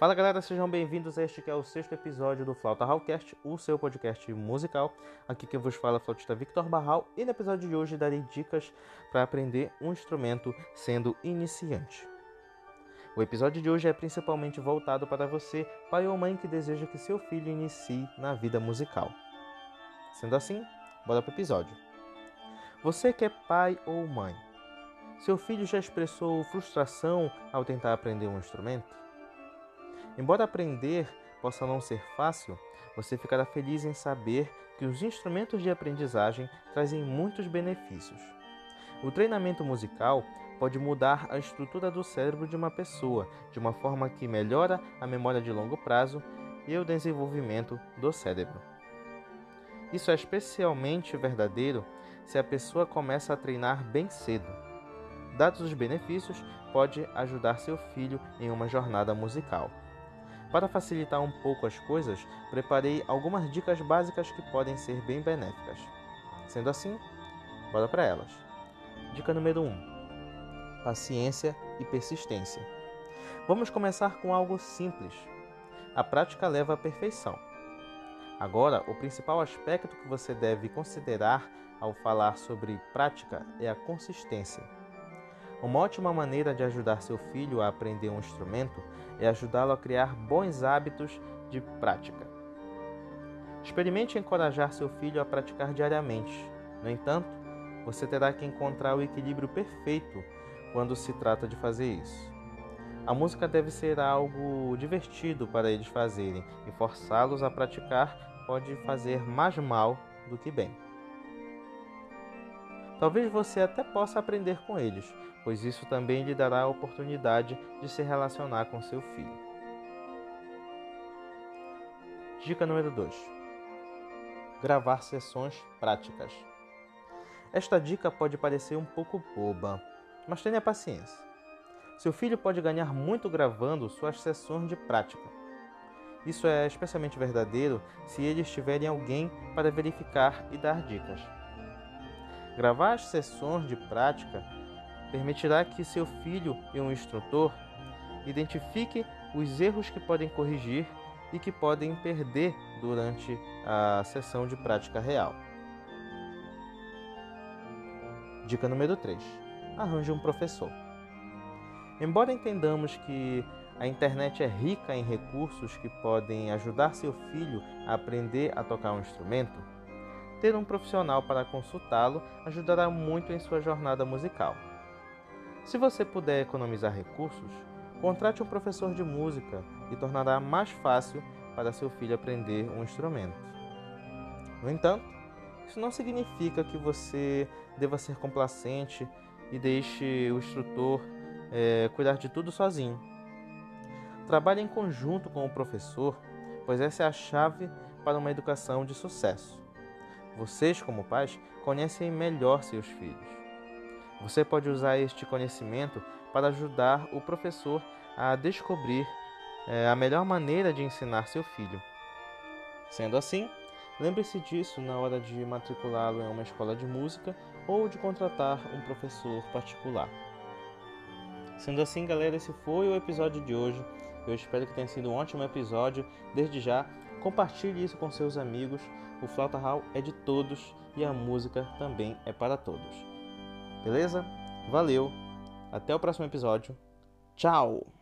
Fala galera, sejam bem-vindos a este que é o sexto episódio do Flauta Hallcast, o seu podcast musical. Aqui quem vos fala é o flautista Victor Barral e no episódio de hoje darei dicas para aprender um instrumento sendo iniciante. O episódio de hoje é principalmente voltado para você, pai ou mãe que deseja que seu filho inicie na vida musical. Sendo assim, bora para o episódio. Você que é pai ou mãe, seu filho já expressou frustração ao tentar aprender um instrumento? Embora aprender possa não ser fácil, você ficará feliz em saber que os instrumentos de aprendizagem trazem muitos benefícios. O treinamento musical pode mudar a estrutura do cérebro de uma pessoa de uma forma que melhora a memória de longo prazo e o desenvolvimento do cérebro. Isso é especialmente verdadeiro se a pessoa começa a treinar bem cedo. Dados os benefícios, pode ajudar seu filho em uma jornada musical. Para facilitar um pouco as coisas, preparei algumas dicas básicas que podem ser bem benéficas. Sendo assim, bora para elas. Dica número 1: Paciência e persistência. Vamos começar com algo simples. A prática leva à perfeição. Agora, o principal aspecto que você deve considerar ao falar sobre prática é a consistência. Uma ótima maneira de ajudar seu filho a aprender um instrumento é ajudá-lo a criar bons hábitos de prática. Experimente encorajar seu filho a praticar diariamente. No entanto, você terá que encontrar o equilíbrio perfeito quando se trata de fazer isso. A música deve ser algo divertido para eles fazerem e forçá-los a praticar pode fazer mais mal do que bem. Talvez você até possa aprender com eles, pois isso também lhe dará a oportunidade de se relacionar com seu filho. Dica número 2: Gravar sessões práticas. Esta dica pode parecer um pouco boba, mas tenha paciência. Seu filho pode ganhar muito gravando suas sessões de prática. Isso é especialmente verdadeiro se eles tiverem alguém para verificar e dar dicas. Gravar as sessões de prática permitirá que seu filho e um instrutor identifiquem os erros que podem corrigir e que podem perder durante a sessão de prática real. Dica número 3: Arranje um professor. Embora entendamos que a internet é rica em recursos que podem ajudar seu filho a aprender a tocar um instrumento, ter um profissional para consultá-lo ajudará muito em sua jornada musical. Se você puder economizar recursos, contrate um professor de música e tornará mais fácil para seu filho aprender um instrumento. No entanto, isso não significa que você deva ser complacente e deixe o instrutor é, cuidar de tudo sozinho. Trabalhe em conjunto com o professor, pois essa é a chave para uma educação de sucesso. Vocês, como pais, conhecem melhor seus filhos. Você pode usar este conhecimento para ajudar o professor a descobrir é, a melhor maneira de ensinar seu filho. Sendo assim, lembre-se disso na hora de matriculá-lo em uma escola de música ou de contratar um professor particular. Sendo assim, galera, esse foi o episódio de hoje. Eu espero que tenha sido um ótimo episódio. Desde já, compartilhe isso com seus amigos. O Flauta Hall é de todos e a música também é para todos. Beleza? Valeu! Até o próximo episódio. Tchau!